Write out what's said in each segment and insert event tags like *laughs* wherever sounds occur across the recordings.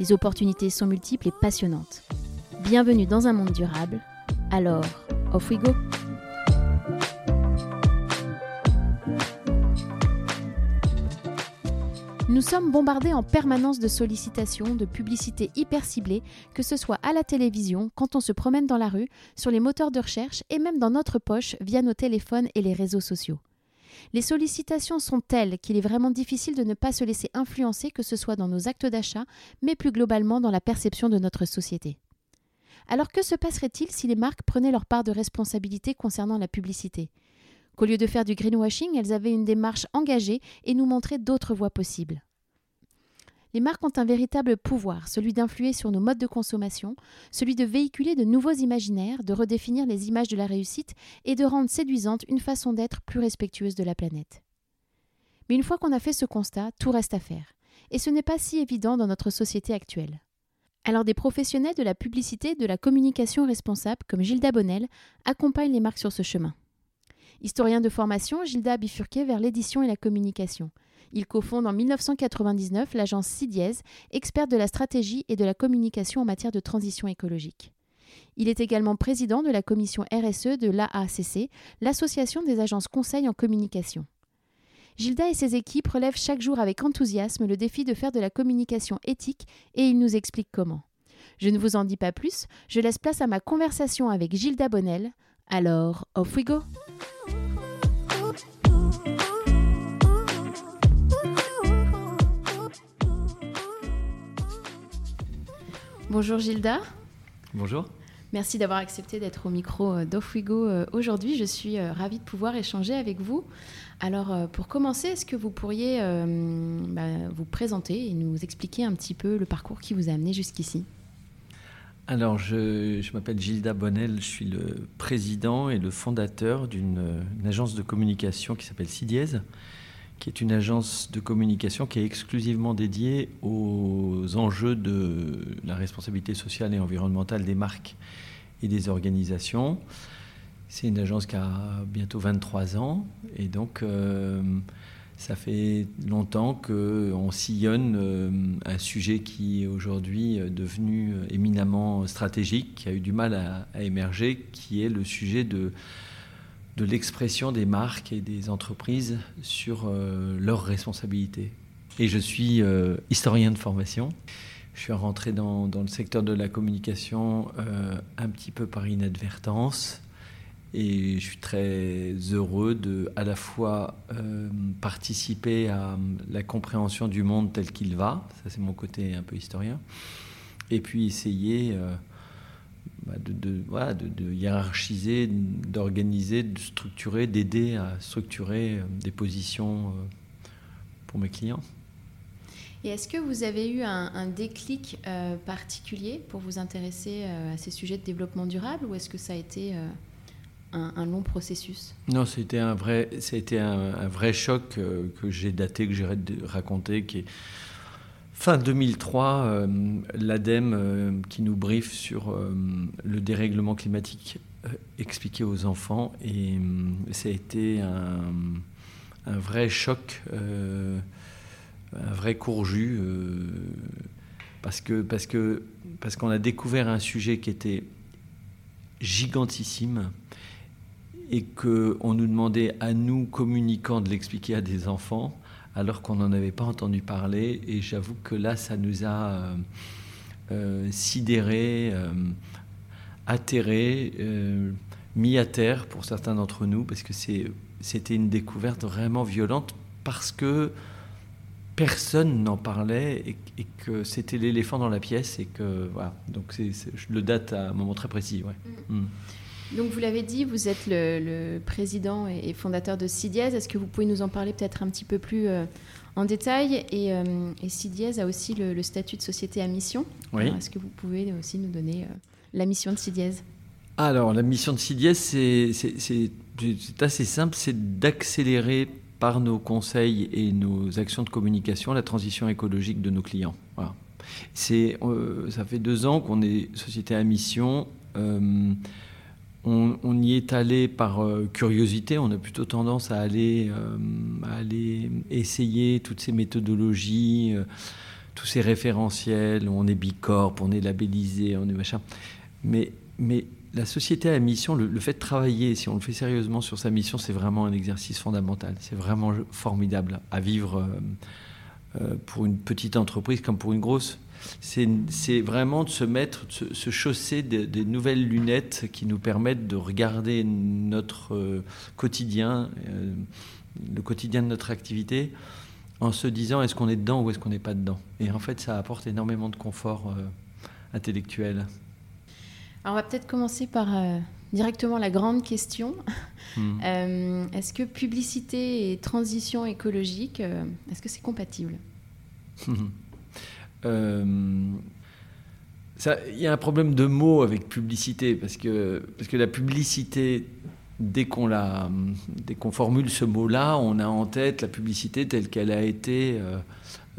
Les opportunités sont multiples et passionnantes. Bienvenue dans un monde durable. Alors, off we go! Nous sommes bombardés en permanence de sollicitations, de publicités hyper ciblées, que ce soit à la télévision, quand on se promène dans la rue, sur les moteurs de recherche et même dans notre poche via nos téléphones et les réseaux sociaux. Les sollicitations sont telles qu'il est vraiment difficile de ne pas se laisser influencer, que ce soit dans nos actes d'achat, mais plus globalement dans la perception de notre société. Alors que se passerait-il si les marques prenaient leur part de responsabilité concernant la publicité? Qu'au lieu de faire du greenwashing, elles avaient une démarche engagée et nous montraient d'autres voies possibles. Les marques ont un véritable pouvoir, celui d'influer sur nos modes de consommation, celui de véhiculer de nouveaux imaginaires, de redéfinir les images de la réussite et de rendre séduisante une façon d'être plus respectueuse de la planète. Mais une fois qu'on a fait ce constat, tout reste à faire. Et ce n'est pas si évident dans notre société actuelle. Alors des professionnels de la publicité et de la communication responsable, comme Gilda Bonnel, accompagnent les marques sur ce chemin. Historien de formation, Gilda a bifurqué vers l'édition et la communication. Il cofonde en 1999 l'agence CIDIES, experte de la stratégie et de la communication en matière de transition écologique. Il est également président de la commission RSE de l'AACC, l'association des agences conseils en communication. Gilda et ses équipes relèvent chaque jour avec enthousiasme le défi de faire de la communication éthique et il nous explique comment. Je ne vous en dis pas plus, je laisse place à ma conversation avec Gilda Bonnel. Alors, off we go! Bonjour Gilda. Bonjour. Merci d'avoir accepté d'être au micro euh, d'Off-We-Go euh, aujourd'hui. Je suis euh, ravie de pouvoir échanger avec vous. Alors, pour commencer, est-ce que vous pourriez bah, vous présenter et nous expliquer un petit peu le parcours qui vous a amené jusqu'ici? Alors, je, m'appelle Gilda Bonnel, je suis le président et le fondateur d'une agence de communication qui s'appelle CIDIES, qui est une agence de communication qui est exclusivement dédiée aux enjeux de la responsabilité sociale et environnementale des marques et des organisations. C'est une agence qui a bientôt 23 ans et donc euh, ça fait longtemps qu'on sillonne euh, un sujet qui est aujourd'hui devenu éminemment stratégique, qui a eu du mal à émerger, qui est le sujet de de l'expression des marques et des entreprises sur euh, leurs responsabilités. Et je suis euh, historien de formation. Je suis rentré dans, le secteur de la communication euh, un petit peu par inadvertance. Et je suis très heureux de à la fois participer à la compréhension du monde tel qu'il va, ça c'est mon côté un peu historien, et puis essayer bah, de, de, hiérarchiser, d'organiser, de structurer, d'aider à structurer euh, des positions euh, pour mes clients. Et est-ce que vous avez eu un, déclic euh, particulier pour vous intéresser à ces sujets de développement durable ou est-ce que ça a été un, long processus? Non, c'était un vrai, c'était un, un, vrai choc que j'ai daté, que j'ai raconté, qui est Fin 2003, euh, l'ADEME euh, qui nous briefe sur euh, le dérèglement climatique expliqué aux enfants. Et ça a été un, vrai choc, un vrai courju parce que parce que parce qu'on a découvert un sujet qui était gigantissime et que on nous demandait à nous communicants de l'expliquer à des enfants alors qu'on n'en avait pas entendu parler. Et j'avoue que là, ça nous a euh, euh, sidérés, euh, atterrés, mis à terre pour certains d'entre nous, parce que c'était une découverte vraiment violente, parce que personne n'en parlait et, que c'était l'éléphant dans la pièce et que voilà donc c'est, je le date à un moment très précis ouais. Mm. Mm. Donc vous l'avez dit, vous êtes le, président et fondateur de CIDIES. Est-ce que vous pouvez nous en parler peut-être un petit peu plus euh, en détail? Et, euh, a aussi le, statut de société à mission. Oui. Est-ce que vous pouvez aussi nous donner euh, la mission de CIDIES Alors la mission de CIDIES, c'est assez simple, c'est d'accélérer par nos conseils et nos actions de communication la transition écologique de nos clients. Voilà. Euh, ça fait deux ans qu'on est société à mission. Euh, on, y est allé par euh, curiosité. On a plutôt tendance à aller, à aller essayer toutes ces méthodologies, tous ces référentiels. On est bicorp, on est labellisé, on est machin. Mais, mais la société à mission, le, fait de travailler, si on le fait sérieusement sur sa mission, c'est vraiment un exercice fondamental. C'est vraiment formidable à vivre euh, pour une petite entreprise comme pour une grosse. C'est vraiment de se mettre, de se, chausser des, nouvelles lunettes qui nous permettent de regarder notre euh, quotidien, euh, le quotidien de notre activité, en se disant est-ce qu'on est dedans ou est-ce qu'on n'est pas dedans? Et en fait, ça apporte énormément de confort intellectuel. Alors, on va peut-être commencer par directement la grande question. Hmm. *laughs* Euh, est-ce que publicité et transition écologique, euh, est-ce que c'est compatible? euh, *laughs* Il y a un problème de mots avec publicité, parce que, parce que la publicité, dès qu'on, qu'on formule ce mot-là, on a en tête la publicité telle qu'elle a été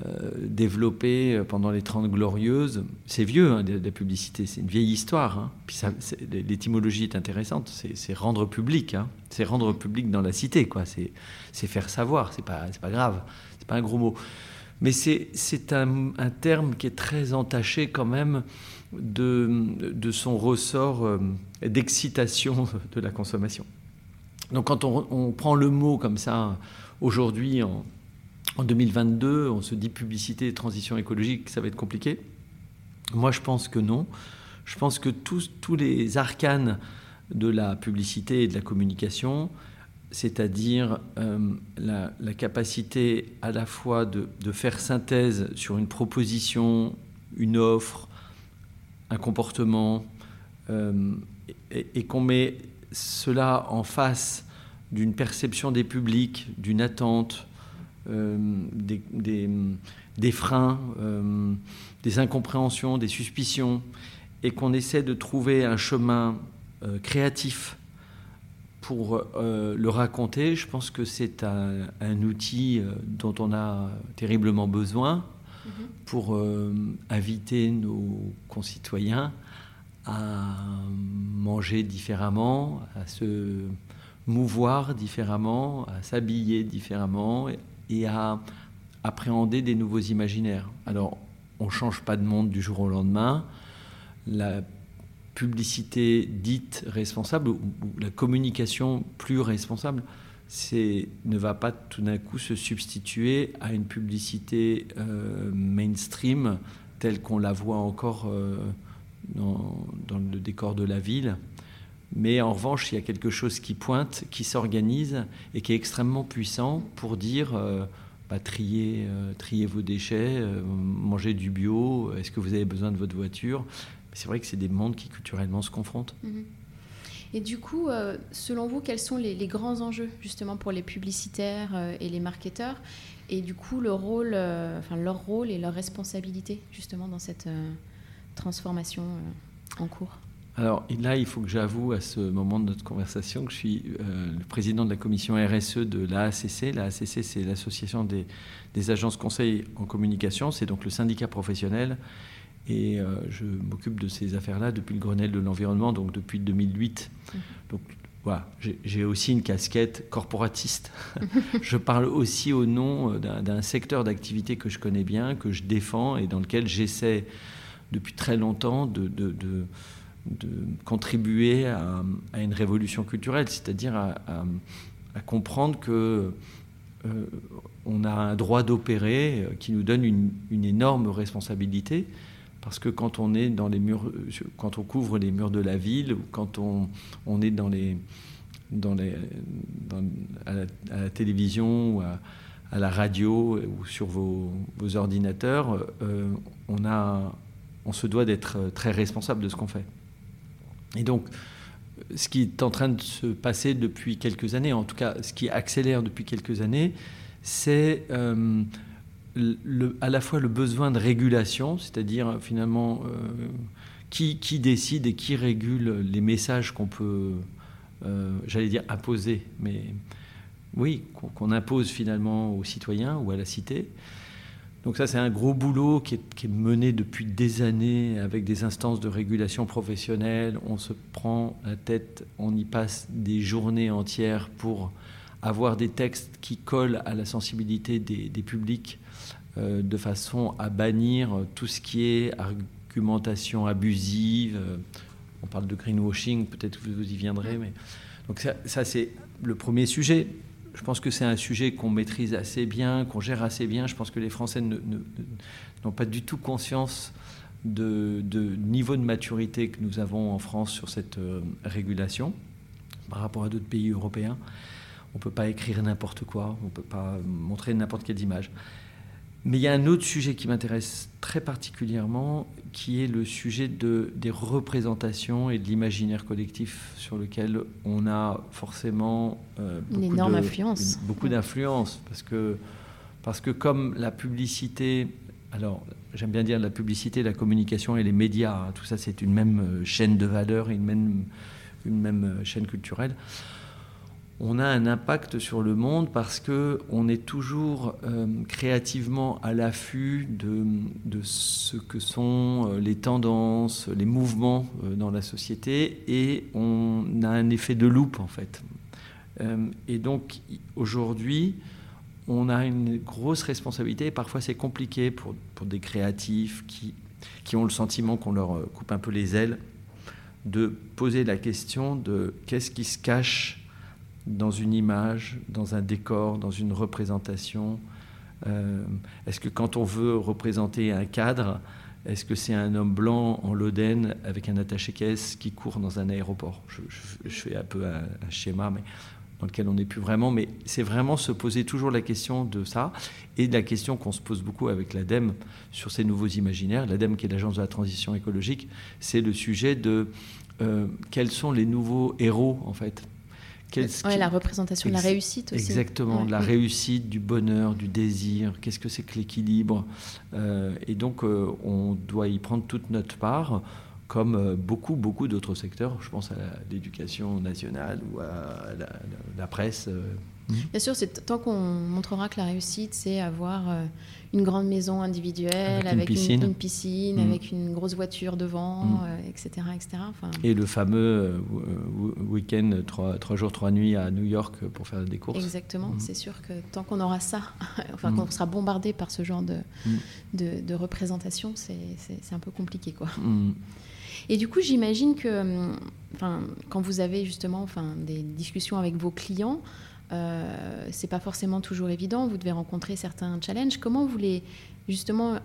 euh, développé pendant les Trente Glorieuses. C'est vieux, hein, la publicité, c'est une vieille histoire. Hein. L'étymologie est intéressante, c'est rendre public, hein. c'est rendre public dans la cité. C'est faire savoir, c'est pas, pas grave, c'est pas un gros mot. Mais c'est un, un, terme qui est très entaché quand même de, de son ressort euh, d'excitation de la consommation. Donc quand on, on, prend le mot comme ça aujourd'hui en, en 2022, on se dit publicité et transition écologique, ça va être compliqué. Moi, je pense que non. Je pense que tous, tous les arcanes de la publicité et de la communication, c'est-à-dire euh, la, capacité à la fois de, faire synthèse sur une proposition, une offre, un comportement, euh, et qu'on met cela en face d'une perception des publics, d'une attente, euh, des, freins, des incompréhensions, des suspicions, et qu'on essaie de trouver un chemin créatif pour le raconter, je pense que c'est un, outil dont on a terriblement besoin mm-hmm. pour inviter nos concitoyens à manger différemment, à se mouvoir différemment, à s'habiller différemment, et à appréhender des nouveaux imaginaires. Alors, on ne change pas de monde du jour au lendemain. La publicité dite responsable ou la communication plus responsable ne va pas tout d'un coup se substituer à une publicité euh, mainstream telle qu'on la voit encore euh, dans, le décor de la ville. Mais en revanche, il y a quelque chose qui pointe, qui s'organise et qui est extrêmement puissant pour dire euh, bah, trier, vos déchets, manger du bio, est-ce que vous avez besoin de votre voiture? C'est vrai que c'est des mondes qui culturellement se confrontent. Mhm. Et du coup, selon vous, quels sont les, grands enjeux justement pour les publicitaires et les marketeurs Et du coup, le rôle, enfin, leur rôle et leur responsabilité justement dans cette transformation en cours? Alors là, il faut que j'avoue à ce moment de notre conversation que je suis euh, le président de la commission RSE de l'AACC. L'AACC, c'est l'association des, agences conseils en communication, c'est donc le syndicat professionnel. Et euh, je m'occupe de ces affaires-là depuis le Grenelle de l'environnement, donc depuis 2008. Mmh. Donc voilà, j'ai aussi une casquette corporatiste. *laughs* je parle aussi au nom euh, d'un secteur d'activité que je connais bien, que je défends et dans lequel j'essaie depuis très longtemps de de contribuer à, une révolution culturelle, c'est-à-dire à, comprendre que euh, on a un droit d'opérer qui nous donne une, énorme responsabilité, parce que quand on est dans les murs, quand on couvre les murs de la ville, ou quand on, on est dans les, à, la, télévision ou à, la radio ou sur vos, ordinateurs, euh, on, a, on se doit d'être très responsable de ce qu'on fait. Et donc, ce qui est en train de se passer depuis quelques années, en tout cas ce qui accélère depuis quelques années, c'est euh, à la fois le besoin de régulation, c'est-à-dire finalement qui, qui, décide et qui régule les messages qu'on peut, j'allais dire, imposer, mais oui, qu'on impose finalement aux citoyens ou à la cité. Donc ça, c'est un gros boulot qui est, mené depuis des années avec des instances de régulation professionnelle. On se prend la tête, on y passe des journées entières pour avoir des textes qui collent à la sensibilité des, publics euh, de façon à bannir tout ce qui est argumentation abusive. On parle de greenwashing, peut-être que vous y viendrez. Donc ça, c'est le premier sujet je pense que c'est un sujet qu'on maîtrise assez bien, qu'on gère assez bien. Je pense que les Français n'ont pas du tout conscience de, niveau de maturité que nous avons en France sur cette euh, régulation par rapport à d'autres pays européens. On ne peut pas écrire n'importe quoi, on ne peut pas montrer n'importe quelle image. Mais il y a un autre sujet qui m'intéresse très particulièrement, qui est le sujet de, des représentations et de l'imaginaire collectif sur lequel on a forcément euh, beaucoup, Une énorme influence. beaucoup d'influence. Parce que, parce que comme la publicité, alors j'aime bien dire la publicité, la communication et les médias, hein, tout ça c'est une même euh, chaîne de valeur, une même, une même euh, chaîne culturelle on a un impact sur le monde parce que on est toujours euh, créativement à l'affût de, ce que sont euh, les tendances, les mouvements euh, dans la société et on a un effet de loupe en fait. et donc aujourd'hui, on a une grosse responsabilité et parfois c'est compliqué pour, des créatifs qui, qui ont le sentiment qu'on leur coupe un peu les ailes de poser la question de qu'est-ce qui se cache dans une image, dans un décor, dans une représentation euh, Est-ce que quand on veut représenter un cadre, est-ce que c'est un homme blanc en loden avec un attaché-caisse qui court dans un aéroport? Je, fais un peu un, schéma, mais dans lequel on n'est plus vraiment. Mais c'est vraiment se poser toujours la question de ça et de la question qu'on se pose beaucoup avec l'ADEME sur ces nouveaux imaginaires. L'ADEME, qui est l'agence de la transition écologique, c'est le sujet de euh, quels sont les nouveaux héros en fait? La représentation de la réussite aussi. Exactement, de la réussite, du bonheur, du désir. Qu'est-ce que c'est que l'équilibre euh, Et donc, euh, on doit y prendre toute notre part, comme euh, beaucoup, beaucoup d'autres secteurs. Je pense à l'éducation nationale ou à la, presse. Bien sûr, c'est tant qu'on montrera que la réussite, c'est avoir une grande maison individuelle avec, une piscine, mm. avec une grosse voiture devant, etc. Mm. etc. Enfin... Et le fameux euh, week-end, trois, trois, jours, trois nuits à New York pour faire des courses. Exactement, c'est sûr que tant qu'on aura ça, *laughs* enfin qu'on sera bombardé par ce genre de, de, de représentation, c'est un peu compliqué. quoi. Et du coup, j'imagine que enfin, quand vous avez justement enfin, des discussions avec vos clients, euh, c'est pas forcément toujours évident. Vous devez rencontrer certains challenges. Comment vous les justement, euh,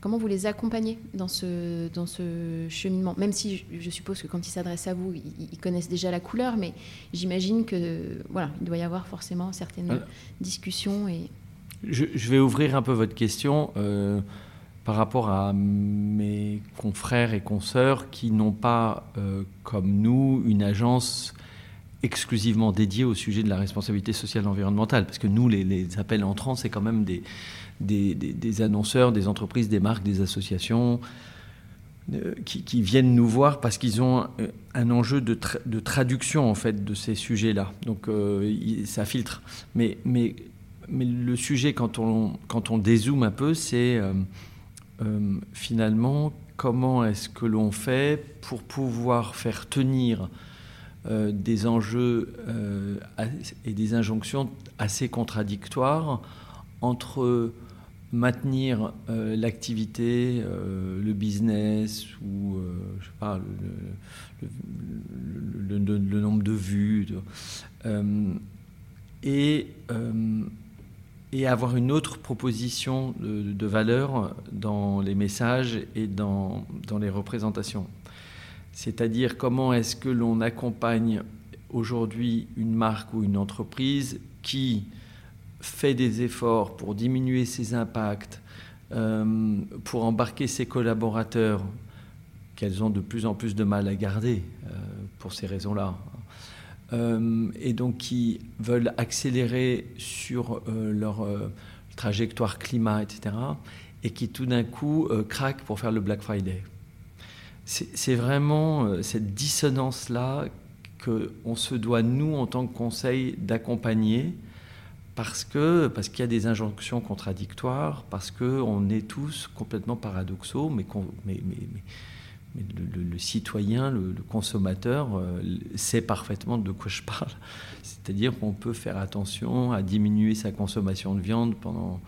comment vous les accompagnez dans ce dans ce cheminement? Même si je, suppose que quand ils s'adressent à vous, ils, connaissent déjà la couleur, mais j'imagine que voilà, il doit y avoir forcément certaines discussions et. Je, vais ouvrir un peu votre question. Euh, par rapport à mes confrères et consoeurs qui n'ont pas, comme nous, une agence exclusivement dédié au sujet de la responsabilité sociale environnementale. Parce que nous, les, appels entrants, c'est quand même des, des, annonceurs, des entreprises, des marques, des associations euh, qui, viennent nous voir parce qu'ils ont euh, un enjeu de, de, traduction en fait de ces sujets-là. Donc euh, ça filtre. Mais, mais, mais le sujet, quand on, quand on dézoome un peu, c'est finalement comment est-ce que l'on fait pour pouvoir faire tenir euh, des enjeux euh, et des injonctions assez contradictoires entre maintenir euh, l'activité, le business ou le, nombre de vues et, et avoir une autre proposition de, valeur dans les messages et dans, dans les représentations. C'est-à-dire comment est-ce que l'on accompagne aujourd'hui une marque ou une entreprise qui fait des efforts pour diminuer ses impacts, euh, pour embarquer ses collaborateurs qu'elles ont de plus en plus de mal à garder euh, pour ces raisons-là. et donc qui veulent accélérer sur leur trajectoire climat, etc., et qui tout d'un coup craquent pour faire le Black Friday. C'est vraiment cette dissonance-là qu'on se doit, nous, en tant que conseil, d'accompagner parce que parce qu'il y a des injonctions contradictoires, parce qu'on est tous complètement paradoxaux, mais, le, citoyen, le, consommateur euh, sait parfaitement de quoi je parle. C'est-à-dire qu'on peut faire attention à diminuer sa consommation de viande pendant,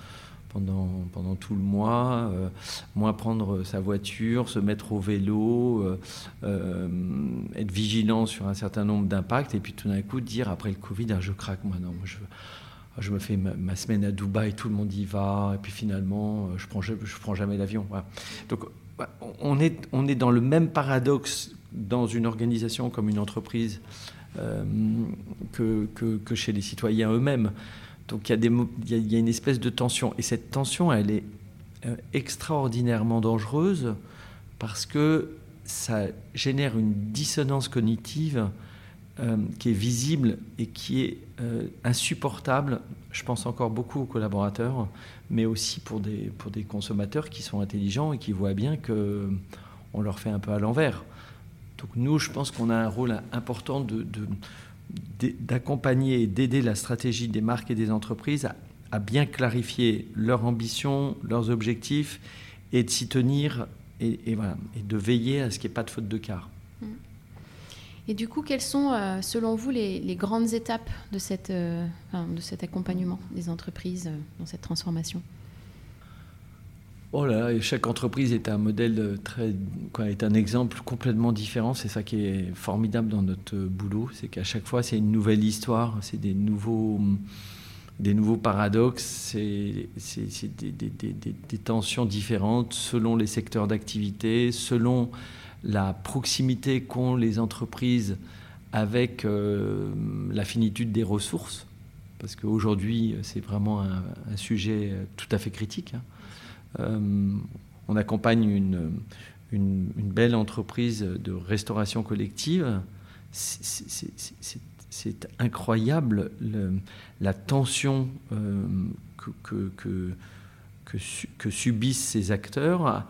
pendant, tout le mois, euh, moins prendre sa voiture, se mettre au vélo, euh, euh, être vigilant sur un certain nombre d'impacts, et puis tout d'un coup dire après le Covid, ah, je craque, moi non, je, je me fais ma, semaine à Dubaï, tout le monde y va, et puis finalement, je prends, je, prends jamais l'avion. Donc on est, dans le même paradoxe dans une organisation comme une entreprise que, chez les citoyens eux-mêmes. Donc il y, a une espèce de tension. Et cette tension, elle est euh, extraordinairement dangereuse parce que ça génère une dissonance cognitive euh, qui est visible et qui est euh, insupportable. Je pense encore beaucoup aux collaborateurs, mais aussi pour des, pour des consommateurs qui sont intelligents et qui voient bien qu'on leur fait un peu à l'envers. Donc nous, je pense qu'on a un rôle important de d'accompagner et d'aider la stratégie des marques et des entreprises à, bien clarifier leurs ambitions, leurs objectifs et de s'y tenir et, de veiller à ce qu'il n'y ait pas de faute de quart. Et du coup, quelles sont, euh, selon vous, les, grandes étapes de, cette, euh, de cet accompagnement des entreprises euh, dans cette transformation? Oh là, chaque entreprise est un modèle très, est un exemple complètement différent. C'est ça qui est formidable dans notre boulot, c'est qu'à chaque fois c'est une nouvelle histoire, c'est des nouveaux, des nouveaux paradoxes, c'est, des, des, des, tensions différentes selon les secteurs d'activité, selon la proximité qu'ont les entreprises avec euh, la finitude des ressources, parce qu'aujourd'hui c'est vraiment un, un, sujet tout à fait critique. Hein. Euh, on accompagne une, belle entreprise de restauration collective. C'est incroyable la tension euh, que, subissent ces acteurs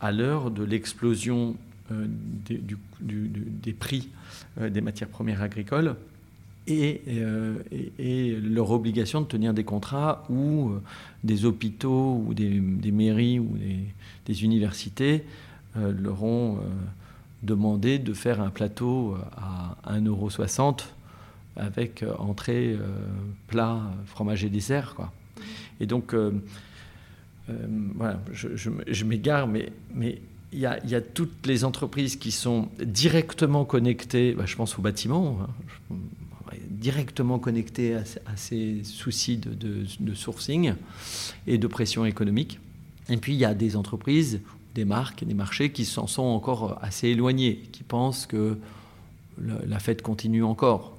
à, l'heure de l'explosion euh, des, prix des matières premières agricoles euh, et, leur obligation de tenir des contrats où euh, des hôpitaux ou des, mairies ou des, universités euh, leur ont demandé de faire un plateau à 1,60€ avec entrée, plat, fromage et dessert. Quoi. Et donc, voilà, je, m'égare, mais, il y, a, toutes les entreprises qui sont directement connectées, bah, je pense au bâtiment, hein, directement connecté à, ces soucis de, sourcing et de pression économique. Et puis il y a des entreprises, des marques, des marchés qui s'en sont encore assez éloignés, qui pensent que la fête continue encore.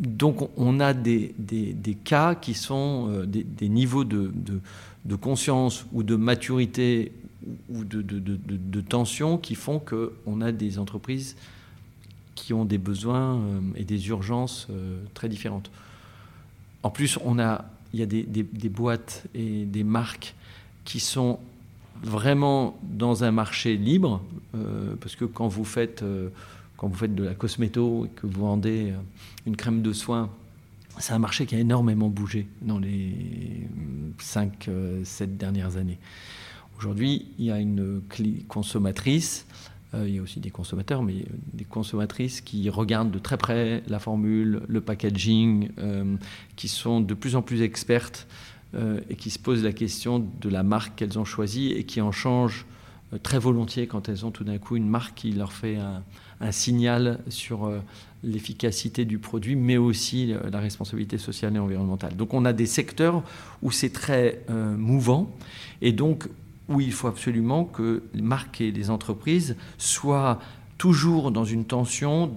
Donc on a des, cas qui sont euh, des, niveaux de, de, conscience ou de maturité ou de tension qui font qu'on a des entreprises qui ont des besoins euh, et des urgences euh, très différentes. En plus, on a, il y a des, boîtes et des marques qui sont vraiment dans un marché libre, euh, parce que quand vous faites, quand vous faites de la cosméto et que vous vendez une crème de soin, c'est un marché qui a énormément bougé dans les 5-7 dernières années. Aujourd'hui, il y a une consommatrice il y a aussi des consommateurs, mais des consommatrices qui regardent de très près la formule, le packaging, euh, qui sont de plus en plus expertes euh, et qui se posent la question de la marque qu'elles ont choisie et qui en changent très volontiers quand elles ont tout d'un coup une marque qui leur fait un signal sur l'efficacité du produit, mais aussi la responsabilité sociale et environnementale. Donc on a des secteurs où c'est très mouvant et donc où il faut absolument que les marques et les entreprises soient toujours dans une tension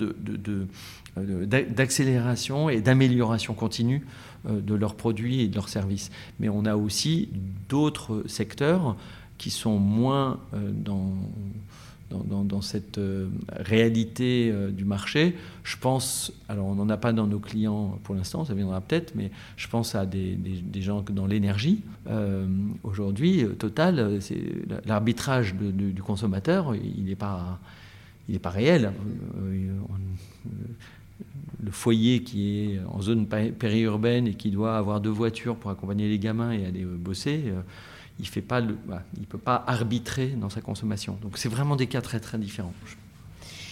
euh, d'accélération et d'amélioration continue euh, de leurs produits et de leurs services. Mais on a aussi d'autres secteurs qui sont moins euh, dans, cette euh, réalité euh, du marché. Je pense, alors on n'en a pas dans nos clients pour l'instant, ça viendra peut-être, mais je pense à des, gens dans l'énergie. Euh, aujourd'hui, Total, l'arbitrage du consommateur, il n'est pas, il pas réel. le foyer qui est en zone périurbaine et qui doit avoir deux voitures pour accompagner les gamins et aller bosser, il fait il peut pas arbitrer dans sa consommation. Donc c'est vraiment des cas très très différents.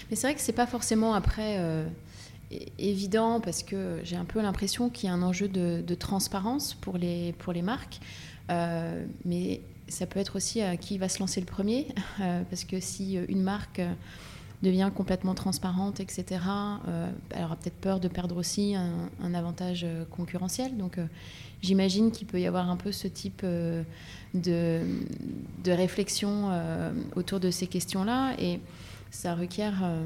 Mais c'est vrai que c'est pas forcément après euh, évident parce que j'ai un peu l'impression qu'il y a un enjeu de, transparence pour les pour les marques, euh, mais ça peut être aussi à qui va se lancer le premier *laughs* euh, parce que si une marque devient complètement transparente, etc., elle aura peut-être peur de perdre aussi un, un avantage concurrentiel. Donc j'imagine qu'il peut y avoir un peu ce type de, de réflexion euh, autour de ces questions-là. Et ça requiert, euh,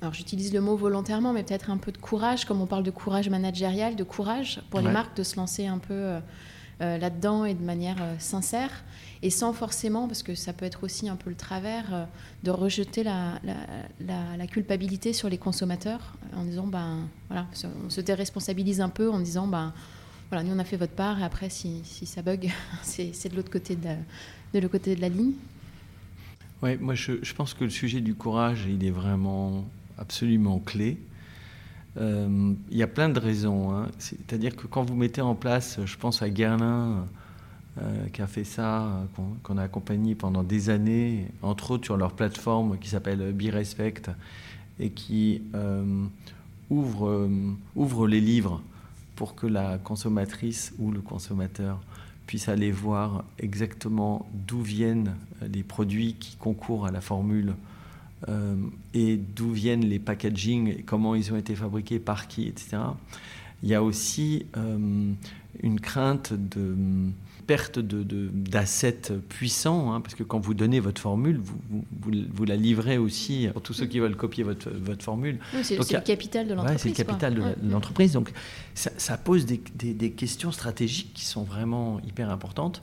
alors j'utilise le mot volontairement, mais peut-être un peu de courage, comme on parle de courage managérial, de courage pour les marques de se lancer un peu euh, là-dedans et de manière sincère. Et sans forcément, parce que ça peut être aussi un peu le travers, de rejeter la, la, la, culpabilité sur les consommateurs en disant, ben voilà, on se déresponsabilise un peu en disant, ben voilà, nous on a fait votre part et après si, si ça bug, *laughs* c'est de l'autre côté de, de côté de la ligne. Oui, moi je, je, pense que le sujet du courage, il est vraiment absolument clé. Euh, il y a plein de raisons. Hein. C'est-à-dire que quand vous mettez en place, je pense à Guerlain, euh, qui a fait ça, qu'on a accompagné pendant des années, entre autres sur leur plateforme qui s'appelle Be Respect, et qui euh, ouvre, ouvre les livres pour que la consommatrice ou le consommateur puisse aller voir exactement d'où viennent les produits qui concourent à la formule euh, et d'où viennent les packaging, comment ils ont été fabriqués, par qui, etc. Il y a aussi euh, une crainte de perte d'assets puissants, hein, parce que quand vous donnez votre formule, vous, vous, la livrez aussi pour tous ceux qui veulent copier votre, votre formule. c'est le capital de l'entreprise. c'est le capital de l'entreprise. Donc ça, pose des, des, questions stratégiques qui sont vraiment hyper importantes.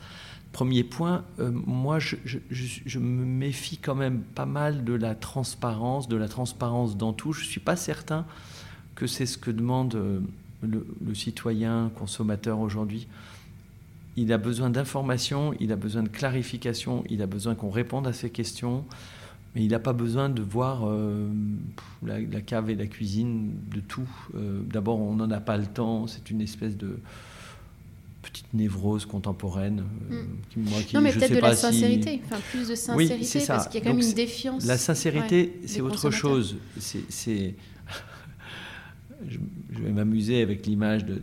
Premier point, euh, moi je, je, je, me méfie quand même pas mal de la transparence, de la transparence dans tout. Je ne suis pas certain que c'est ce que demande euh, le, le citoyen consommateur aujourd'hui il a besoin d'informations, il a besoin de clarification, il a besoin qu'on réponde à ses questions, mais il n'a pas besoin de voir euh, la, cave et la cuisine de tout. Euh, d'abord, on n'en a pas le temps, c'est une espèce de petite névrose contemporaine. Euh, hmm. non, mais peut-être de la sincérité, enfin plus de sincérité, parce qu'il y a quand même une défiance. La sincérité, c'est autre chose. C'est je, vais m'amuser avec l'image de,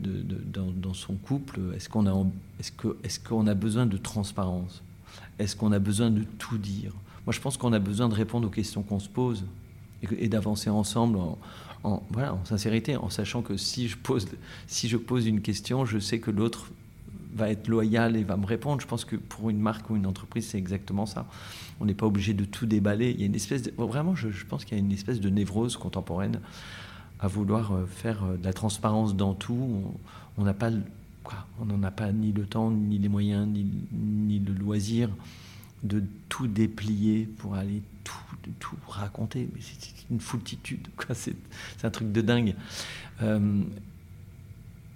dans, son couple. Est-ce qu'on a, est-ce que, est-ce a besoin de transparence? Est-ce qu'on a besoin de tout dire? Moi, je pense qu'on a besoin de répondre aux questions qu'on se pose et, d'avancer ensemble en, voilà, en sincérité, en sachant que si je, pose, si je pose une question, je sais que l'autre va être loyal et va me répondre. Je pense que pour une marque ou une entreprise, c'est exactement ça. On n'est pas obligé de tout déballer. Il y a une espèce vraiment, je pense qu'il y a une espèce de névrose contemporaine à vouloir euh, faire euh, de la transparence dans tout. On n'a pas, on n'en a pas ni le temps, ni les moyens, ni, ni, le loisir de tout déplier pour aller tout, tout raconter. Mais c'est une foultitude, *laughs* C'est, un truc de dingue. Euh,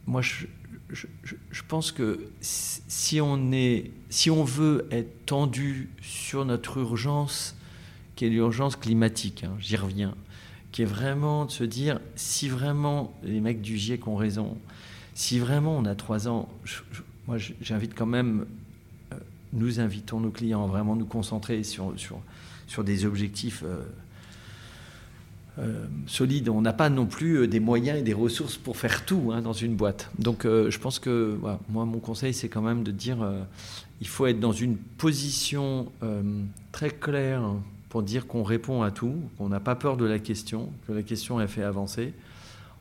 moi, je, je, je, pense que si on, est, si on veut être tendu sur notre urgence, qui est l'urgence climatique, hein, j'y reviens, qui est vraiment de se dire, si vraiment les mecs du GIEC ont raison, si vraiment on a trois ans, moi j'invite quand même, euh, nous invitons nos clients à vraiment nous concentrer sur, sur, des objectifs euh, euh, solides. On n'a pas non plus des moyens et des ressources pour faire tout hein, dans une boîte. Donc je pense que moi mon conseil c'est quand même de dire, il faut être dans une position très claire pour dire qu'on répond à tout, qu'on n'a pas peur de la question, que la question est fait avancer.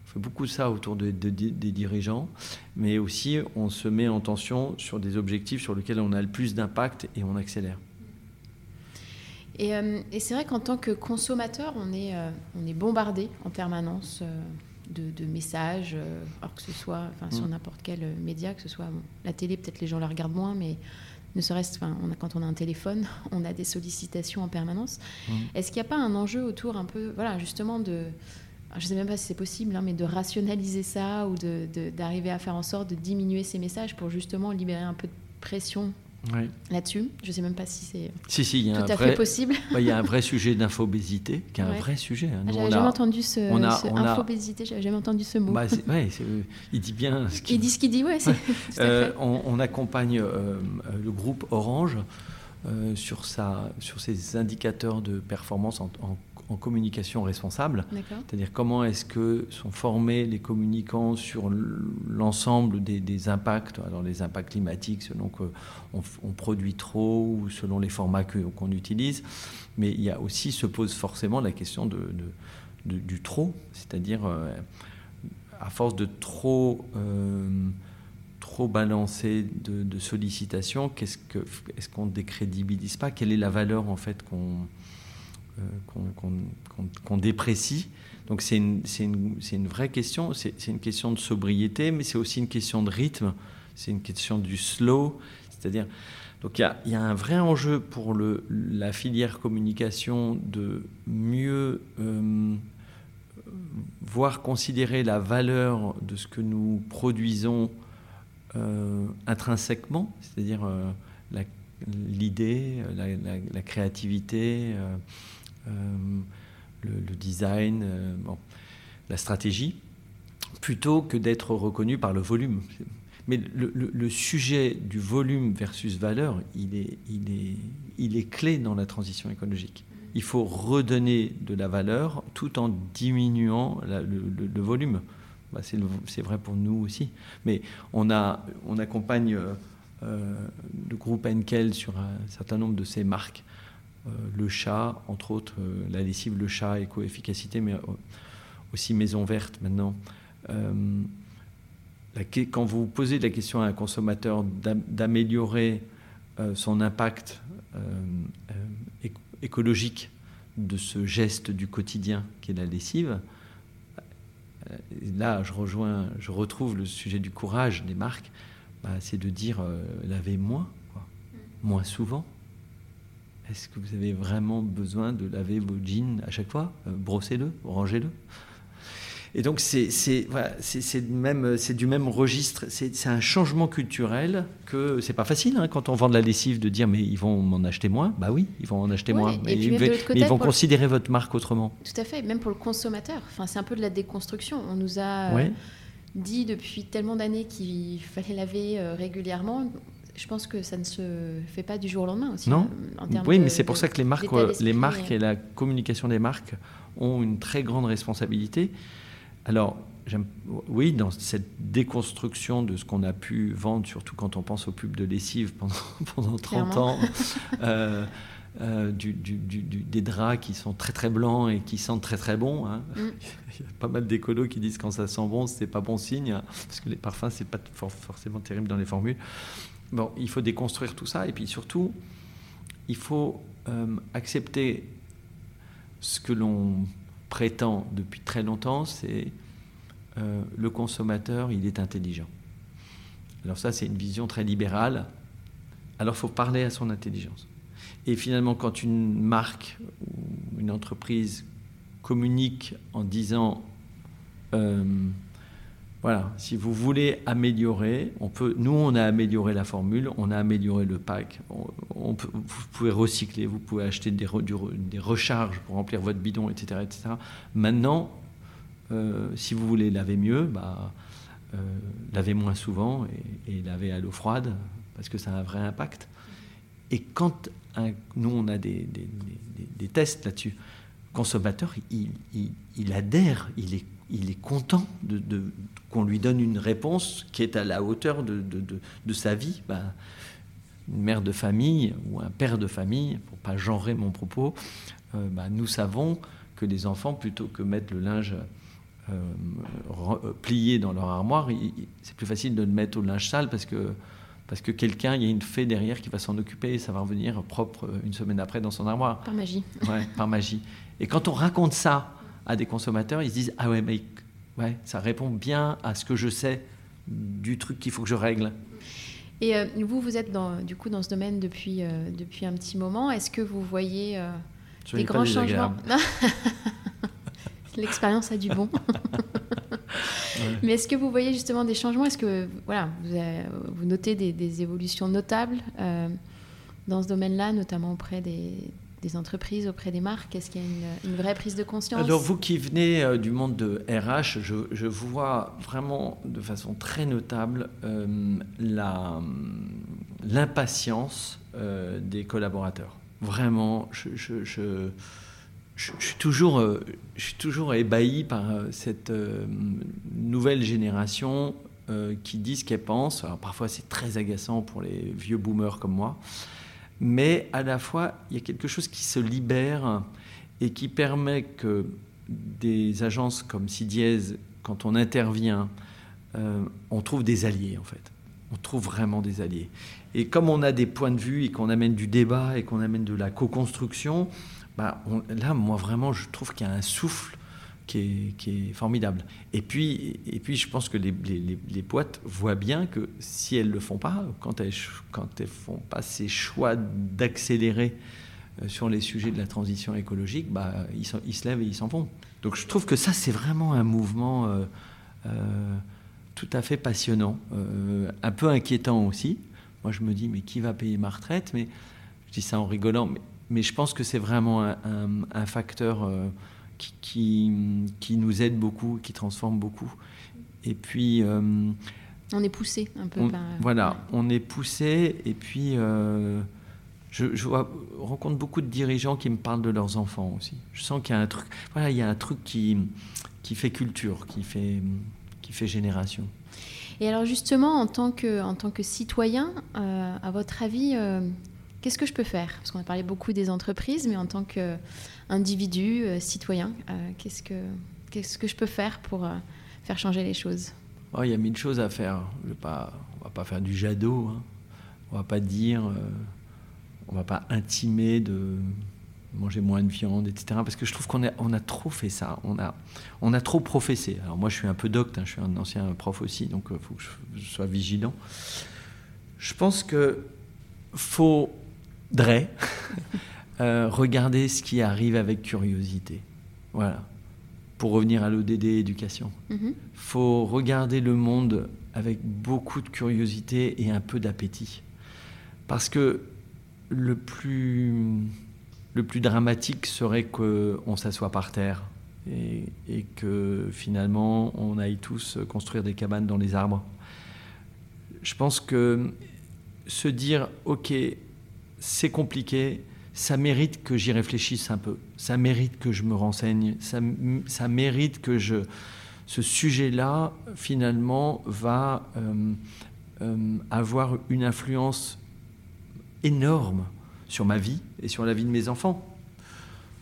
On fait beaucoup de ça autour des dirigeants, mais aussi on se met en tension sur des objectifs sur lesquels on a le plus d'impact et on accélère. Et, euh, c'est vrai qu'en tant que consommateur, on est, euh, on est bombardé en permanence euh, de, messages, alors que ce soit enfin, sur mm. n'importe quel média, que ce soit la télé, peut-être les gens la regardent moins, mais ne serait-ce on a, quand on a un téléphone, *laughs* on a des sollicitations en permanence. Mmh. Est-ce qu'il n'y a pas un enjeu autour un peu, voilà, justement de, je ne sais même pas si c'est possible, hein, mais de rationaliser ça ou d'arriver de, à faire en sorte de diminuer ces messages pour justement libérer un peu de pression Oui. là-dessus. Je ne sais même pas si c'est Si, si, tout un à vrai, fait possible. *laughs* bah, il y a un vrai sujet d'infobésité, qui est un Ouais. vrai sujet. hein. Ah, Nous, J'avais on jamais a- entendu ce, on a- ce on a- infobésité, j'avais jamais entendu ce mot. bah, c'est- ouais, c'est- il dit bien ce qu'il Il dit ce qu'il dit, ouais, c'est *laughs* tout à Euh, fait. on, on accompagne euh, euh, le groupe Orange euh, sur, sa, sur ses indicateurs de performance en, en- en communication responsable. C'est-à-dire comment est-ce que sont formés les communicants sur l'ensemble des, des impacts, alors les impacts climatiques selon qu'on on produit trop ou selon les formats qu'on utilise. Mais il y a aussi se pose forcément la question de, de- de- du trop, c'est-à-dire euh, à force de trop, euh, trop balancer de, de sollicitations, qu'est-ce que, est-ce qu'on décrédibilise pas? Quelle est la valeur en fait qu'on qu'on qu'on- déprécie. Donc c'est une, vraie question, c'est une question de sobriété, mais c'est aussi une question de rythme, c'est une question du slow, c'est-à-dire... Donc il y a, un vrai enjeu pour la filière communication de mieux euh, voir considérer la valeur de ce que nous produisons euh, intrinsèquement, c'est-à-dire euh, l'idée, la, créativité, euh, euh, le, le design, euh, la stratégie, plutôt que d'être reconnu par le volume. Mais le, sujet du volume versus valeur, il est, clé dans la transition écologique. Il faut redonner de la valeur tout en diminuant le, volume. Bah, c'est vrai pour nous aussi. Mais on, accompagne euh, euh, le groupe Henkel sur un certain nombre de ses marques. Euh, le chat, entre autres, euh, la lessive Le Chat, éco-efficacité, mais euh, aussi Maison Verte maintenant. Quand vous posez la question à un consommateur d'am- d'améliorer son impact éc- écologique de ce geste du quotidien qu'est la lessive, là je rejoins, je retrouve le sujet du courage des marques, bah, c'est de dire euh, lavez moins, moins souvent. Est-ce que vous avez vraiment besoin de laver vos jeans à chaque fois Euh, Brossez-le, rangez-le? Et donc c'est voilà, du même registre. C'est un changement culturel que c'est pas facile hein, quand on vend de la lessive de dire mais ils vont m'en acheter moins. Bah oui, ils vont en acheter moins. et Mais puis ils, mais vont le- considérer votre marque autrement. Tout à fait, même pour le consommateur. Enfin, c'est un peu de la déconstruction. On nous a dit depuis tellement d'années qu'il fallait laver euh, régulièrement. Je pense que ça ne se fait pas du jour au lendemain aussi. Non. euh, en Oui, de- mais c'est pour de- ça que les marques, euh, les marques euh. et la communication des marques ont une très grande responsabilité. Alors, j'aime- oui, dans cette déconstruction de ce qu'on a pu vendre, surtout quand on pense aux pubs de lessive pendant, *laughs* pendant 30 Clairement. ans, *laughs* euh, euh, du- du- du- du- des draps qui sont très très blancs et qui sentent très très bon. hein. Mm. *laughs* Il y a pas mal d'écolos qui disent quand ça sent bon, c'est pas bon signe, hein, parce que les parfums, c'est pas for- forcément terrible dans les formules. Bon, il faut déconstruire tout ça et puis surtout, il faut euh, accepter ce que l'on prétend depuis très longtemps, c'est euh, le consommateur, il est intelligent. Alors ça, c'est une vision très libérale. Alors il faut parler à son intelligence. Et finalement, quand une marque ou une entreprise communique en disant, euh, voilà, si vous voulez améliorer, on peut, nous, on a amélioré la formule, on a amélioré le pack, vous pouvez recycler, vous pouvez acheter des, des recharges pour remplir votre bidon, etc. etc. Maintenant, euh, si vous voulez laver mieux, bah, euh, lavez moins souvent et, et lavez à l'eau froide, parce que ça a un vrai impact. Et quand nous, on a des, tests là-dessus, consommateur, il, il- il adhère, il est, il content de- qu'on lui donne une réponse qui est à la hauteur de, de- de- de sa vie. Ben, une mère de famille ou un père de famille, pour pas genrer mon propos, euh, ben, nous savons que les enfants, plutôt que mettre le linge euh, euh, plié dans leur armoire, c'est plus facile de le mettre au linge sale parce que parce que quelqu'un, il y a une fée derrière qui va s'en occuper et ça va revenir propre euh, une semaine après dans son armoire. Par magie. Ouais, par magie. Et quand on raconte ça à des consommateurs, ils se disent Ah ouais, mais ouais, ça répond bien à ce que je sais du truc qu'il faut que je règle. Et vous, vous êtes dans, du coup dans ce domaine depuis, depuis un petit moment. Est-ce que vous voyez des grands changements *laughs* L'expérience a du bon. *laughs* Mais est-ce que vous voyez justement des changements? Est-ce que voilà, vous, notez des, évolutions notables euh, dans ce domaine-là, notamment auprès des, entreprises, auprès des marques? Est-ce qu'il y a une, vraie prise de conscience? Alors vous qui venez euh, du monde de RH, je, je, vois vraiment de façon très notable euh, l'impatience des collaborateurs. Vraiment, je, suis toujours, euh, ébahi par euh, cette euh, nouvelle génération qui dit ce qu'elle pense. Parfois c'est très agaçant pour les vieux boomers comme moi, mais à la fois il y a quelque chose qui se libère et qui permet que des agences comme Sidiez, quand on intervient, on trouve des alliés en fait. On trouve vraiment des alliés. Et comme on a des points de vue et qu'on amène du débat et qu'on amène de la co-construction, bah, là, moi, vraiment, je trouve qu'il y a un souffle qui est, formidable. Et puis, et puis, je pense que les, les, boîtes voient bien que si elles ne le font pas, quand elles quand elles font pas ces choix d'accélérer euh, sur les sujets de la transition écologique, bah, ils, se lèvent et ils s'en vont. Donc je trouve que ça, c'est vraiment un mouvement euh, euh, tout à fait passionnant, un peu inquiétant aussi. Moi, je me dis, mais qui va payer ma retraite? Mais je dis ça en rigolant, mais je pense que c'est vraiment un, facteur euh, qui, qui, nous aide beaucoup, qui transforme beaucoup. Et puis. Euh, on est poussé un peu par. Voilà, on est poussé. Et puis, euh, je, je rencontre beaucoup de dirigeants qui me parlent de leurs enfants aussi. Je sens qu'il y a un truc. Voilà, il y a un truc qui, qui fait culture, qui fait, qui fait génération. Et alors justement, en tant que, en tant que citoyen, à votre avis, qu'est-ce que je peux faire? Parce qu'on a parlé beaucoup des entreprises, mais en tant qu'individu, euh, citoyen, euh, qu'est-ce, que, qu'est-ce que je peux faire pour euh, faire changer les choses? Oh, Il y a mille choses à faire. On ne va pas faire du jadot. Hein. On ne va pas dire, on ne va pas intimer de manger moins de viande, etc. Parce que je trouve qu'on a, on a trop fait ça. On a, on a trop professé. Alors moi, je suis un peu docte, hein, je suis un ancien prof aussi, donc il faut que je, je sois vigilant. Je pense que faut Dre, *laughs* euh, regardez ce qui arrive avec curiosité. Voilà. Pour revenir à l'ODD éducation. Il mhm. faut regarder le monde avec beaucoup de curiosité et un peu d'appétit. Parce que le plus, le plus dramatique serait qu'on s'assoie par terre et, et, que finalement on aille tous construire des cabanes dans les arbres. Je pense que se dire, OK, c'est compliqué, ça mérite que j'y réfléchisse un peu, ça mérite que je me renseigne, ça, ça mérite que je, ce sujet-là, finalement, va euh, euh, avoir une influence énorme sur ma vie et sur la vie de mes enfants.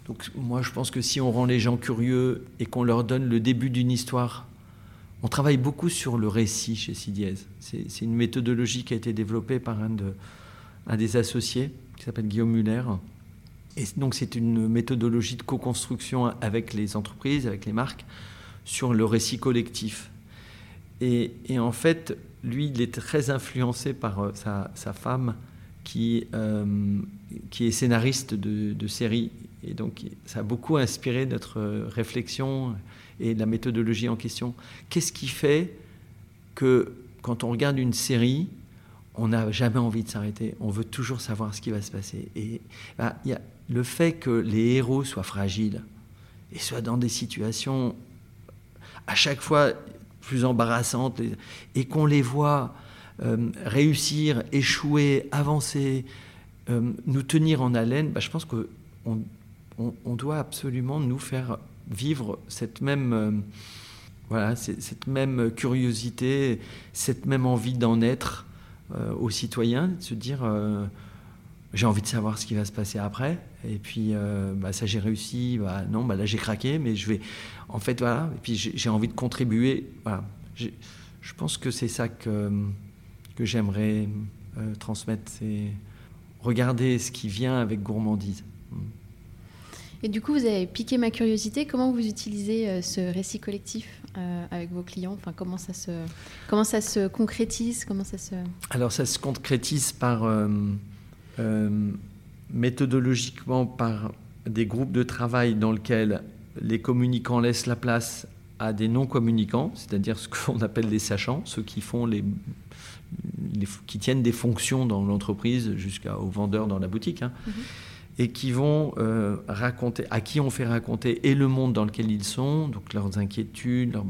Donc moi, je pense que si on rend les gens curieux et qu'on leur donne le début d'une histoire, on travaille beaucoup sur le récit chez Sidiez. C'est une méthodologie qui a été développée par un de, un des associés qui s'appelle Guillaume Muller. Et donc c'est une méthodologie de co-construction avec les entreprises, avec les marques, sur le récit collectif. Et, en fait, lui, il est très influencé par euh, sa, femme qui, euh, qui est scénariste de, de séries. Et donc ça a beaucoup inspiré notre réflexion et la méthodologie en question. Qu'est-ce qui fait que quand on regarde une série, on n'a jamais envie de s'arrêter. On veut toujours savoir ce qui va se passer. Et bah, le fait que les héros soient fragiles et soient dans des situations à chaque fois plus embarrassantes et qu'on les voit euh, réussir, échouer, avancer, euh, nous tenir en haleine, bah, je pense qu'on on, doit absolument nous faire vivre cette même, euh, voilà, cette même curiosité, cette même envie d'en être aux citoyens, de se dire euh, j'ai envie de savoir ce qui va se passer après. Et puis, euh, bah, ça j'ai réussi, bah, non, bah, là j'ai craqué, mais je vais. En fait, voilà. Et puis j'ai envie de contribuer. Je pense que c'est ça que, que j'aimerais transmettre c'est regarder ce qui vient avec gourmandise. Et du coup, vous avez piqué ma curiosité. Comment vous utilisez euh, ce récit collectif? Euh, avec vos clients enfin, comment, ça se, comment ça se concrétise comment ça se... Alors, ça se concrétise par, euh, méthodologiquement par des groupes de travail dans lesquels les communicants laissent la place à des non-communicants, c'est-à-dire ce qu'on appelle les sachants, ceux qui font les, qui tiennent des fonctions dans l'entreprise jusqu'aux vendeurs dans la boutique. Hein. Mm-hmm et qui vont euh, raconter, à qui on fait raconter et le monde dans lequel ils sont, donc leurs inquiétudes, leurs,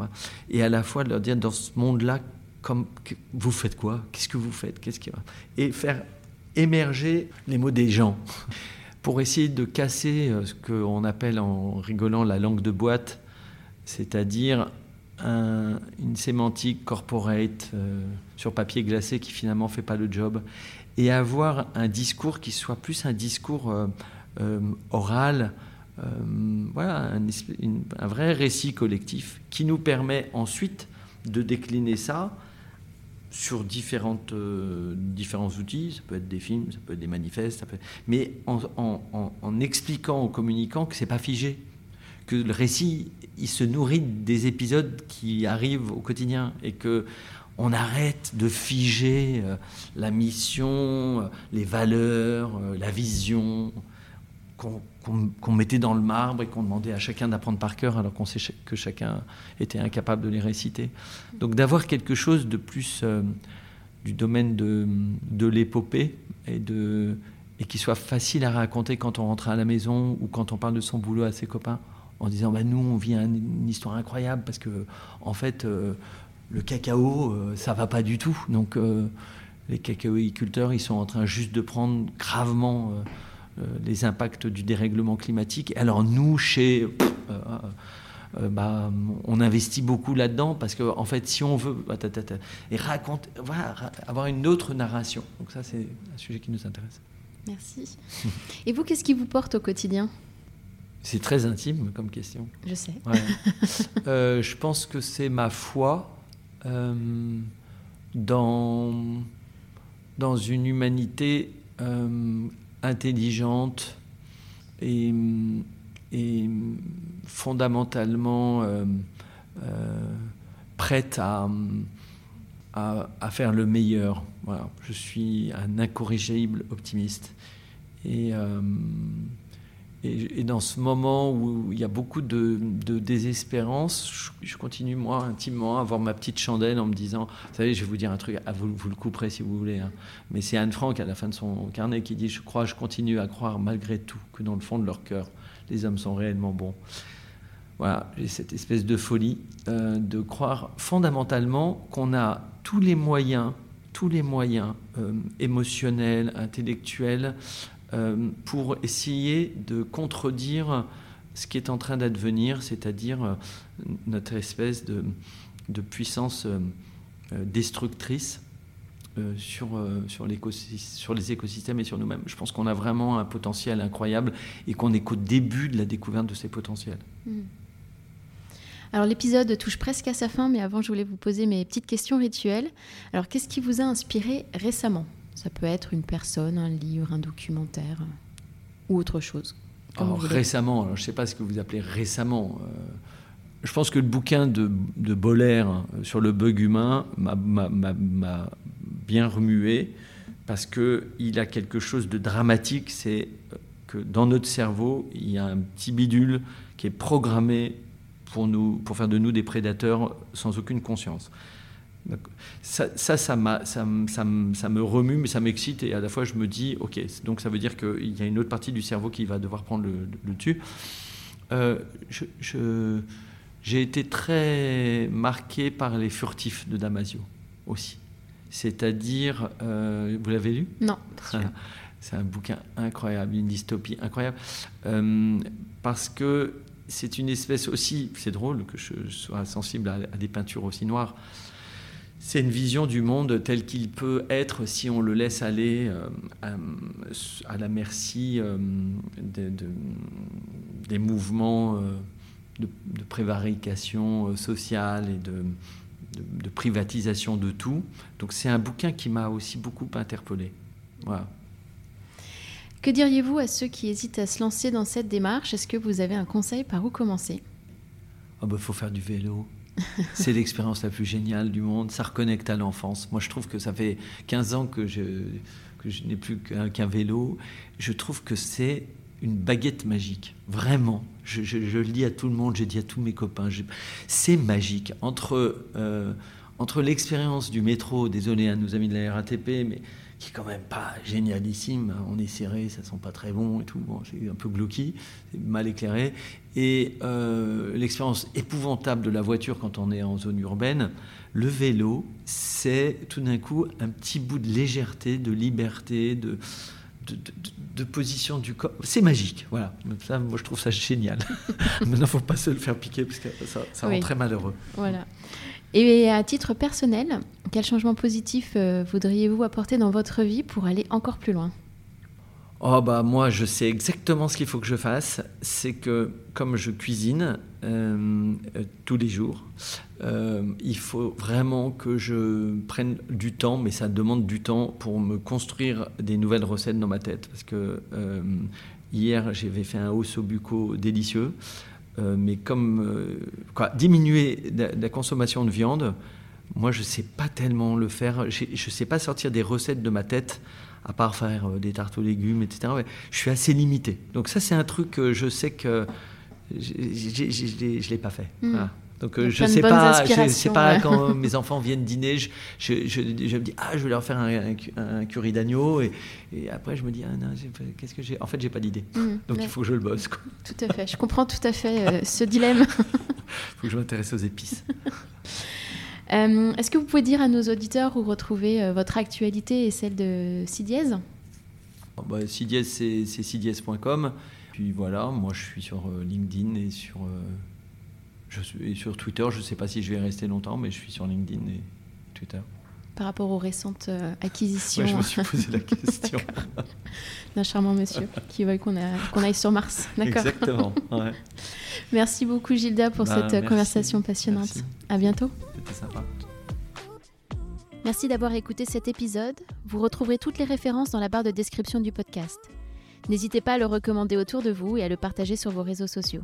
et à la fois de leur dire dans ce monde-là, comme, vous faites quoi? Qu'est-ce que vous faites? Qu'est-ce qui Et faire émerger les mots des gens. Pour essayer de casser euh, ce qu'on appelle en rigolant la langue de boîte, c'est-à-dire une sémantique corporate euh, sur papier glacé qui finalement fait pas le job et avoir un discours qui soit plus un discours euh, euh, oral, euh, voilà, un, vrai récit collectif qui nous permet ensuite de décliner ça sur différentes, différents outils, ça peut être des films, ça peut être des manifestes, mais en, en, expliquant aux communicants que c'est pas figé, que le récit il se nourrit des épisodes qui arrivent au quotidien et que on arrête de figer euh, la mission, euh, les valeurs, euh, la vision qu'on mettait dans le marbre et qu'on demandait à chacun d'apprendre par cœur alors qu'on sait que chacun était incapable de les réciter. Donc d'avoir quelque chose de plus du domaine de, l'épopée et, et qui soit facile à raconter quand on rentre à la maison ou quand on parle de son boulot à ses copains en disant bah, nous on vit une histoire incroyable parce que en fait le cacao, euh, ça va pas du tout. Donc euh, les cacaoiculteurs, ils sont en train juste de prendre gravement euh, les impacts du dérèglement climatique. Alors nous, chez... bah, on investit beaucoup là-dedans parce qu'en en fait, si on veut bah, et raconter, avoir une autre narration. Donc ça, c'est un sujet qui nous intéresse. Merci. Et vous, qu'est-ce qui vous porte au quotidien? C'est très intime comme question. Je sais. je pense que c'est ma foi euh, dans, dans une humanité euh, intelligente et, et fondamentalement euh, prête à, à, à, faire le meilleur. Voilà. Je suis un incorrigible optimiste. Et, et, dans ce moment où il y a beaucoup de, désespérance, je, continue, moi, intimement, à avoir ma petite chandelle en me disant Vous savez, je vais vous dire un truc, ah, vous, le couperez si vous voulez. Hein. Mais c'est Anne Frank, à la fin de son carnet, qui dit Je crois, je continue à croire, malgré tout, que dans le fond de leur cœur, les hommes sont réellement bons. Voilà, j'ai cette espèce de folie euh, de croire fondamentalement qu'on a tous les moyens, tous les moyens euh, émotionnels, intellectuels, pour essayer de contredire ce qui est en train d'advenir, c'est-à-dire euh, notre espèce de, puissance euh, destructrice sur, les écosystèmes et sur nous-mêmes. Je pense qu'on a vraiment un potentiel incroyable et qu'on est qu'au début de la découverte de ces potentiels. Hmm. Alors l'épisode touche presque à sa fin, mais avant je voulais vous poser mes petites questions rituelles. Alors qu'est-ce qui vous a inspiré récemment? Ça peut être une personne, un livre, un documentaire ou autre chose. récemment, je ne sais pas ce que vous appelez récemment. Euh, je pense que le bouquin de, de Boller euh, sur le bug humain m'a bien remué parce qu'il a quelque chose de dramatique, c'est que dans notre cerveau, il y a un petit bidule qui est programmé pour, nous, pour faire de nous des prédateurs sans aucune conscience. Ça, ça, me remue, mais ça m'excite et à la fois je me dis, ok, donc ça veut dire qu'il y a une autre partie du cerveau qui va devoir prendre le, dessus. Euh, je, j'ai été très marqué par les furtifs de Damasio aussi. C'est-à-dire, euh, vous l'avez lu? Non. C'est un bouquin incroyable, une dystopie incroyable, euh, parce que c'est une espèce aussi, c'est drôle que je sois sensible à, à des peintures aussi noires, c'est une vision du monde tel qu'il peut être si on le laisse aller euh, à, la merci euh, des mouvements euh, de, prévarication sociale et de, privatisation de tout. Donc c'est un bouquin qui m'a aussi beaucoup interpellé. Voilà. Que diriez-vous à ceux qui hésitent à se lancer dans cette démarche? Est-ce que vous avez un conseil par où commencer? Il oh bah, faut faire du vélo. *laughs* c'est l'expérience la plus géniale du monde. Ça reconnecte à l'enfance. Moi, je trouve que ça fait 15 ans que je, n'ai plus qu'un vélo. Je trouve que c'est une baguette magique. Vraiment. Je, le dis à tout le monde, je dis à tous mes copains. C'est magique. Entre, euh, entre l'expérience du métro, désolé à nos amis de la RATP, mais qui est quand même pas génialissime. On est serré, ça sent pas très bon et tout. Bon, c'est un peu glauqui, c'est mal éclairé. Et euh, l'expérience épouvantable de la voiture quand on est en zone urbaine, le vélo, c'est tout d'un coup un petit bout de légèreté, de liberté, de, de, position du corps. C'est magique, voilà. Ça, moi, je trouve ça génial. *laughs* Maintenant, il ne faut pas se le faire piquer parce que ça, ça rend très malheureux. Voilà. Et à titre personnel, quel changement positif euh, voudriez-vous apporter dans votre vie pour aller encore plus loin? Oh bah moi je sais exactement ce qu'il faut que je fasse. C'est que comme je cuisine euh, euh, tous les jours, il faut vraiment que je prenne du temps, mais ça demande du temps pour me construire des nouvelles recettes dans ma tête. Parce que hier j'avais fait un osso bucco délicieux. Euh, mais comme euh, quoi, diminuer la, consommation de viande, moi je ne sais pas tellement le faire. Je ne sais pas sortir des recettes de ma tête, à part faire euh, des tartes aux légumes, etc. je suis assez limité. Donc ça c'est un truc que je sais que je ne l'ai pas fait. Hmm. Donc euh, je sais pas, je sais pas quand *laughs* mes enfants viennent dîner, je, je, je, me dis ah je vais leur faire un, un, curry d'agneau et, et, après je me dis ah non qu'est-ce que j'ai? En fait j'ai pas d'idée mmh, donc il faut que je le bosse quoi. Tout à fait, je comprends tout à fait euh, ce dilemme. *laughs* Il faut que je m'intéresse aux épices. *laughs* Euh, est-ce que vous pouvez dire à nos auditeurs où retrouver votre actualité et celle de Sidiez bah, Sidiez c'est sidiez.com puis voilà moi je suis sur LinkedIn et sur je suis sur Twitter, je ne sais pas si je vais rester longtemps, mais je suis sur LinkedIn et Twitter. Par rapport aux récentes euh, acquisitions. Ouais, je me suis *laughs* posé la question. D'un charmant monsieur *laughs* qui veut qu'on aille sur Mars. D'accord. Exactement. *laughs* merci beaucoup Gilda pour bah, cette conversation passionnante. Merci. À bientôt. C'était sympa. Merci d'avoir écouté cet épisode. Vous retrouverez toutes les références dans la barre de description du podcast. N'hésitez pas à le recommander autour de vous et à le partager sur vos réseaux sociaux.